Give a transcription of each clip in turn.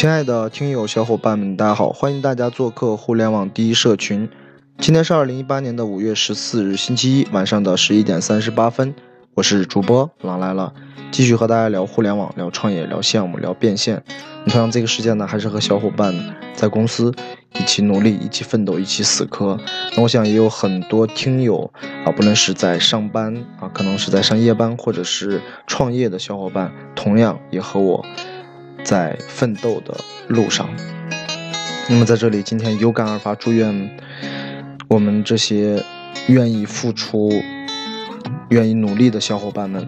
亲爱的听友小伙伴们，大家好！欢迎大家做客互联网第一社群。今天是二零一八年的五月十四日，星期一晚上的十一点三十八分。我是主播狼来了，继续和大家聊互联网、聊创业、聊项目、聊变现。同样，这个时间呢，还是和小伙伴在公司一起努力、一起奋斗、一起死磕。那我想也有很多听友啊，不论是在上班啊，可能是在上夜班，或者是创业的小伙伴，同样也和我。在奋斗的路上，那么在这里，今天有感而发，祝愿我们这些愿意付出、愿意努力的小伙伴们，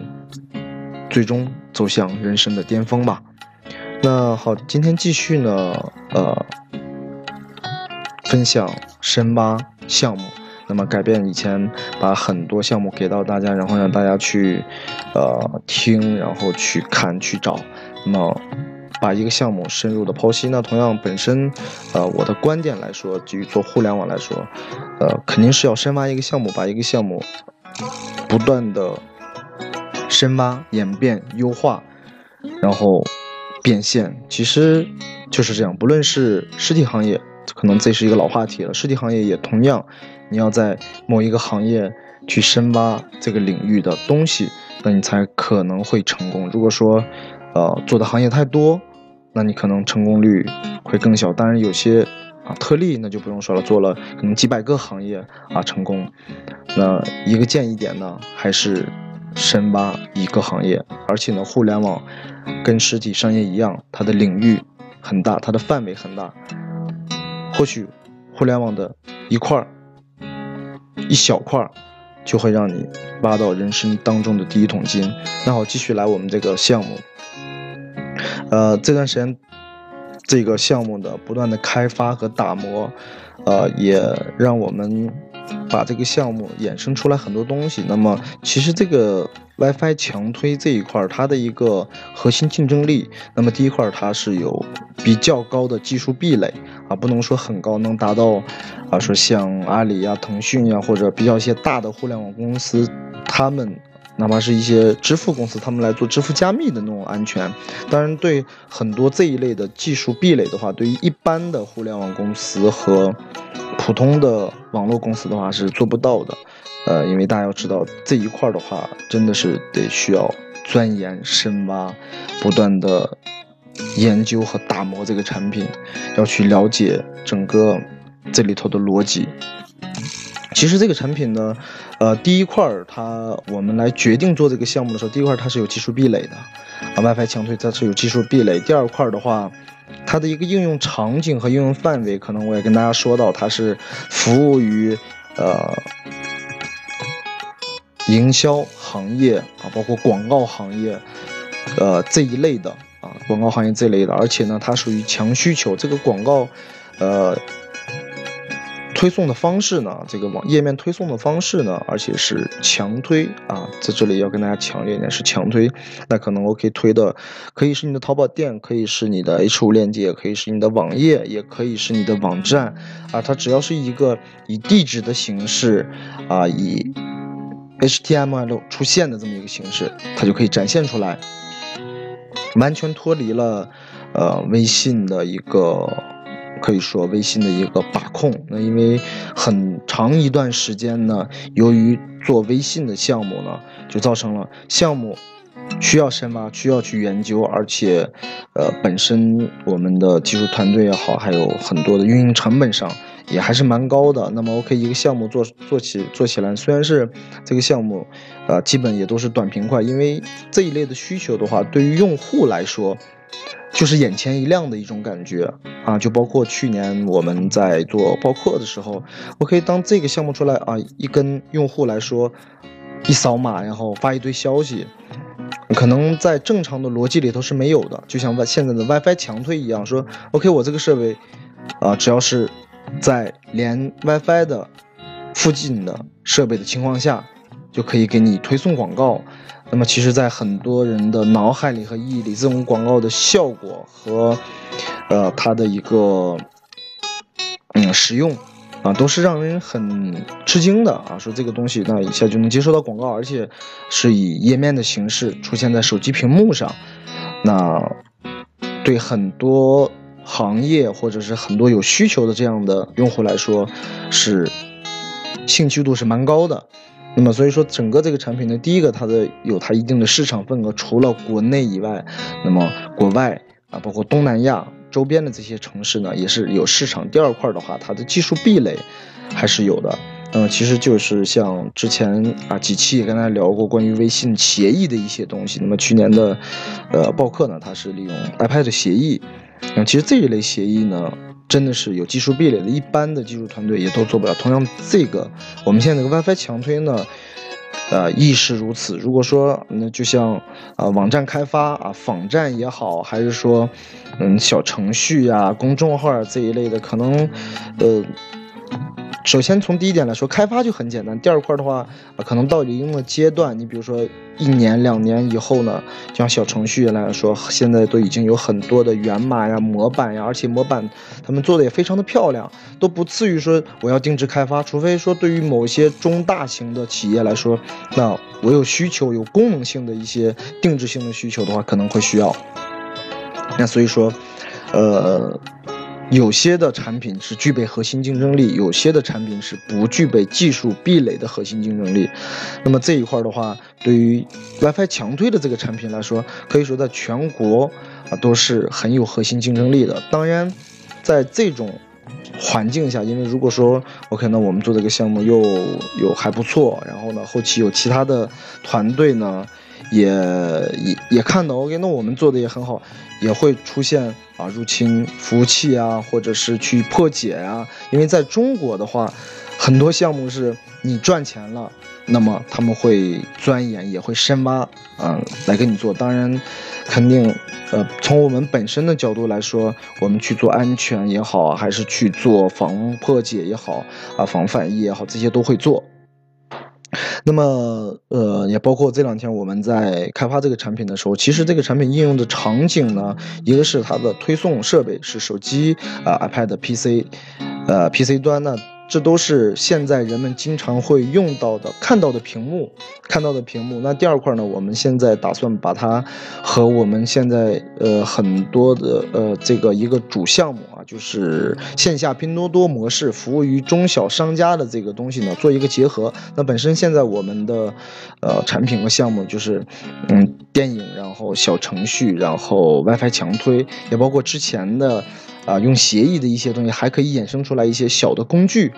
最终走向人生的巅峰吧。那好，今天继续呢，呃，分享深挖项目，那么改变以前把很多项目给到大家，然后让大家去呃听，然后去看、去找，那么。把一个项目深入的剖析，那同样本身，呃，我的观点来说，基于做互联网来说，呃，肯定是要深挖一个项目，把一个项目不断的深挖、演变、优化，然后变现，其实就是这样。不论是实体行业，可能这是一个老话题了，实体行业也同样，你要在某一个行业去深挖这个领域的东西，那你才可能会成功。如果说，呃，做的行业太多。那你可能成功率会更小，当然有些啊特例那就不用说了，做了可能几百个行业啊成功。那一个建议点呢，还是深挖一个行业，而且呢，互联网跟实体商业一样，它的领域很大，它的范围很大。或许互联网的一块儿一小块儿，就会让你挖到人生当中的第一桶金。那好，继续来我们这个项目。呃，这段时间，这个项目的不断的开发和打磨，呃，也让我们把这个项目衍生出来很多东西。那么，其实这个 WiFi 强推这一块，它的一个核心竞争力，那么第一块它是有比较高的技术壁垒啊，不能说很高，能达到啊，说像阿里呀、腾讯呀，或者比较一些大的互联网公司，他们。哪怕是一些支付公司，他们来做支付加密的那种安全，当然对很多这一类的技术壁垒的话，对于一般的互联网公司和普通的网络公司的话是做不到的。呃，因为大家要知道这一块的话，真的是得需要钻研深挖，不断的研究和打磨这个产品，要去了解整个这里头的逻辑。其实这个产品呢，呃，第一块儿它我们来决定做这个项目的时候，第一块它是有技术壁垒的，啊，WiFi 强推它是有技术壁垒。第二块的话，它的一个应用场景和应用范围，可能我也跟大家说到，它是服务于呃营销行业啊，包括广告行业，呃这一类的啊，广告行业这一类的，而且呢，它属于强需求，这个广告，呃。推送的方式呢？这个网页面推送的方式呢？而且是强推啊，在这里要跟大家强烈一点，是强推。那可能我可以推的，可以是你的淘宝店，可以是你的 H 五链接，也可以是你的网页，也可以是你的网站啊。它只要是一个以地址的形式啊，以 HTML 出现的这么一个形式，它就可以展现出来，完全脱离了呃微信的一个。可以说微信的一个把控，那因为很长一段时间呢，由于做微信的项目呢，就造成了项目需要深挖，需要去研究，而且，呃，本身我们的技术团队也好，还有很多的运营成本上也还是蛮高的。那么，OK，一个项目做做起做起来，虽然是这个项目，呃，基本也都是短平快，因为这一类的需求的话，对于用户来说。就是眼前一亮的一种感觉啊，就包括去年我们在做报课的时候，我可以当这个项目出来啊，一跟用户来说，一扫码然后发一堆消息，可能在正常的逻辑里头是没有的，就像现在的 WiFi 强推一样，说 OK，我这个设备啊，只要是在连 WiFi 的附近的设备的情况下，就可以给你推送广告。那么，其实，在很多人的脑海里和意义里，这种广告的效果和，呃，它的一个，嗯，使用，啊，都是让人很吃惊的啊。说这个东西，那一下就能接收到广告，而且是以页面的形式出现在手机屏幕上，那对很多行业或者是很多有需求的这样的用户来说，是兴趣度是蛮高的。那么所以说，整个这个产品呢，第一个它的有它一定的市场份额，除了国内以外，那么国外啊，包括东南亚周边的这些城市呢，也是有市场。第二块的话，它的技术壁垒还是有的。嗯，其实就是像之前啊几期也跟大家聊过关于微信协议的一些东西。那么去年的呃报课呢，它是利用 iPad 协议。那其实这一类协议呢，真的是有技术壁垒的，一般的技术团队也都做不了。同样，这个我们现在这个 WiFi 强推呢，呃亦是如此。如果说那就像啊网站开发啊仿站也好，还是说嗯小程序呀、公众号这一类的，可能呃。首先从第一点来说，开发就很简单。第二块的话，啊，可能到一定的阶段，你比如说一年两年以后呢，像小程序来说，现在都已经有很多的源码呀、模板呀，而且模板他们做的也非常的漂亮，都不次于说我要定制开发。除非说对于某些中大型的企业来说，那我有需求、有功能性的一些定制性的需求的话，可能会需要。那所以说，呃。有些的产品是具备核心竞争力，有些的产品是不具备技术壁垒的核心竞争力。那么这一块的话，对于 WiFi 强推的这个产品来说，可以说在全国啊都是很有核心竞争力的。当然，在这种环境下，因为如果说 OK，那我们做这个项目又有还不错，然后呢，后期有其他的团队呢。也也也看到，OK，那我们做的也很好，也会出现啊入侵服务器啊，或者是去破解啊。因为在中国的话，很多项目是你赚钱了，那么他们会钻研，也会深挖，嗯，来跟你做。当然，肯定，呃，从我们本身的角度来说，我们去做安全也好，还是去做防破解也好，啊，防反译也好，这些都会做。那么，呃，也包括这两天我们在开发这个产品的时候，其实这个产品应用的场景呢，一个是它的推送设备是手机啊，iPad、PC，呃，PC 端呢。这都是现在人们经常会用到的、看到的屏幕，看到的屏幕。那第二块呢？我们现在打算把它和我们现在呃很多的呃这个一个主项目啊，就是线下拼多多模式，服务于中小商家的这个东西呢，做一个结合。那本身现在我们的呃产品和项目就是嗯电影，然后小程序，然后 WiFi 强推，也包括之前的。啊，用协议的一些东西还可以衍生出来一些小的工具。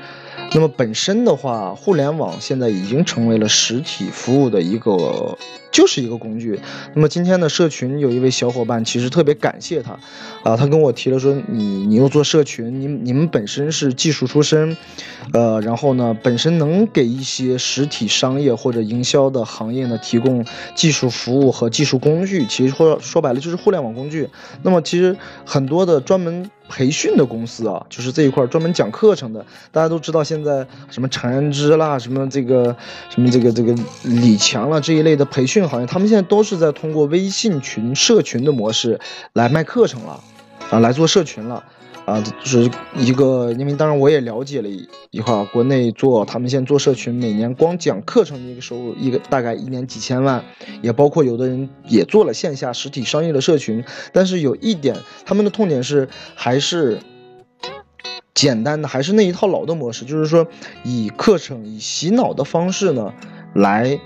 那么本身的话，互联网现在已经成为了实体服务的一个，就是一个工具。那么今天的社群有一位小伙伴，其实特别感谢他，啊，他跟我提了说，你你又做社群，你你们本身是技术出身，呃，然后呢，本身能给一些实体商业或者营销的行业呢提供技术服务和技术工具。其实说说白了就是互联网工具。那么其实很多的专门。培训的公司啊，就是这一块专门讲课程的。大家都知道，现在什么陈安之啦，什么这个什么这个这个李强了这一类的培训行业，他们现在都是在通过微信群、社群的模式来卖课程了，啊，来做社群了。啊，就是一个，因为当然我也了解了一块，国内做他们现在做社群，每年光讲课程的一个收入，一个大概一年几千万，也包括有的人也做了线下实体商业的社群，但是有一点，他们的痛点是还是简单的，还是那一套老的模式，就是说以课程以洗脑的方式呢来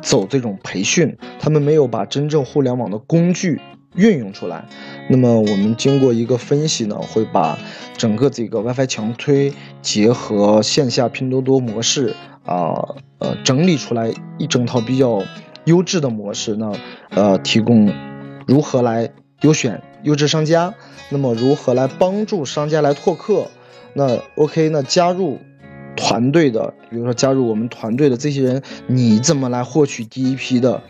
走这种培训，他们没有把真正互联网的工具运用出来。那么我们经过一个分析呢，会把整个这个 WiFi 强推结合线下拼多多模式啊，呃，整理出来一整套比较优质的模式。呢呃，提供如何来优选优质商家，那么如何来帮助商家来拓客？那 OK，那加入团队的，比如说加入我们团队的这些人，你怎么来获取第一批的？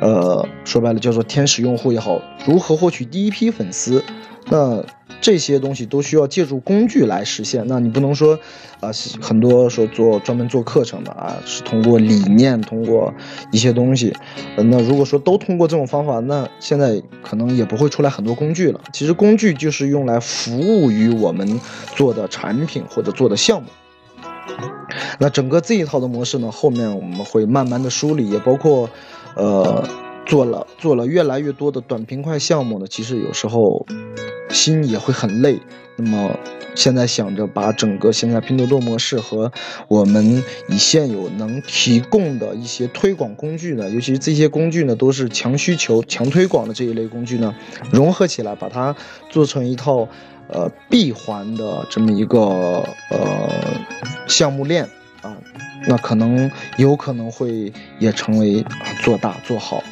呃，说白了叫做天使用户也好，如何获取第一批粉丝？那这些东西都需要借助工具来实现。那你不能说，啊，很多说做专门做课程的啊，是通过理念，通过一些东西。那如果说都通过这种方法，那现在可能也不会出来很多工具了。其实工具就是用来服务于我们做的产品或者做的项目。那整个这一套的模式呢，后面我们会慢慢的梳理，也包括。呃，做了做了越来越多的短平快项目呢，其实有时候心也会很累。那么现在想着把整个现在拼多多模式和我们以现有能提供的一些推广工具呢，尤其是这些工具呢都是强需求、强推广的这一类工具呢，融合起来，把它做成一套呃闭环的这么一个呃项目链啊，那可能有可能会也成为做大做好。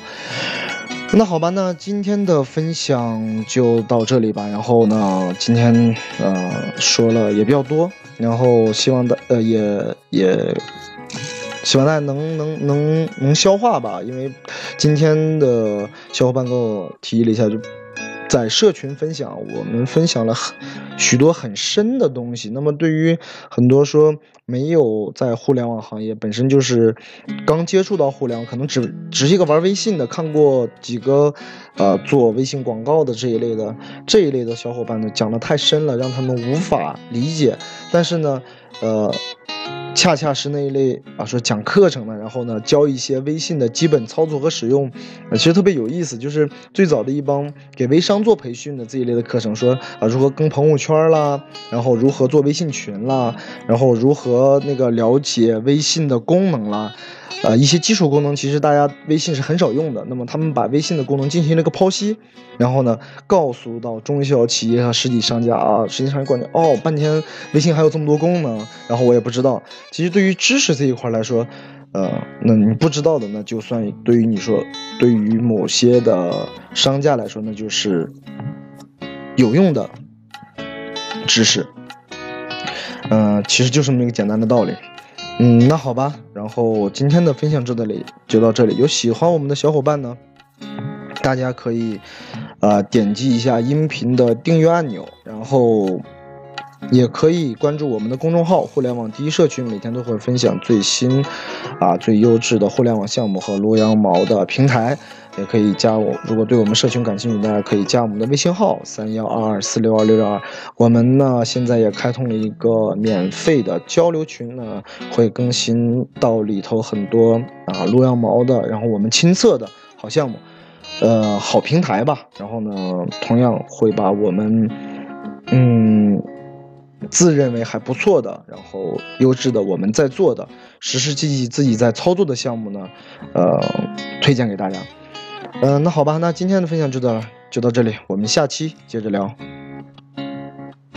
那好吧，那今天的分享就到这里吧。然后呢，今天呃说了也比较多，然后希望大呃也也希望大家能能能能消化吧。因为今天的小伙伴给我提议了一下，就在社群分享，我们分享了很许多很深的东西。那么对于很多说。没有在互联网行业，本身就是刚接触到互联网，可能只只是一个玩微信的，看过几个呃做微信广告的这一类的这一类的小伙伴呢，讲的太深了，让他们无法理解。但是呢，呃。恰恰是那一类啊，说讲课程的，然后呢教一些微信的基本操作和使用，其实特别有意思。就是最早的一帮给微商做培训的这一类的课程，说啊如何跟朋友圈啦，然后如何做微信群啦，然后如何那个了解微信的功能啦。呃，一些基础功能其实大家微信是很少用的。那么他们把微信的功能进行了个剖析，然后呢，告诉到中小企业和实体商家啊，实际上感觉哦，半天微信还有这么多功能，然后我也不知道。其实对于知识这一块来说，呃，那你不知道的，那就算对于你说，对于某些的商家来说，那就是有用的知识。嗯，其实就这么一个简单的道理。嗯，那好吧，然后今天的分享就到这里，就到这里。有喜欢我们的小伙伴呢，大家可以，呃，点击一下音频的订阅按钮，然后也可以关注我们的公众号“互联网第一社区”，每天都会分享最新，啊，最优质的互联网项目和撸羊毛的平台。也可以加我，如果对我们社群感兴趣，大家可以加我们的微信号三幺二二四六二六六二。我们呢现在也开通了一个免费的交流群呢，会更新到里头很多啊撸羊毛的，然后我们亲测的好项目，呃好平台吧。然后呢，同样会把我们嗯自认为还不错的，然后优质的我们在做的实实际际自己在操作的项目呢，呃推荐给大家。嗯，那好吧，那今天的分享就到就到这里，我们下期接着聊。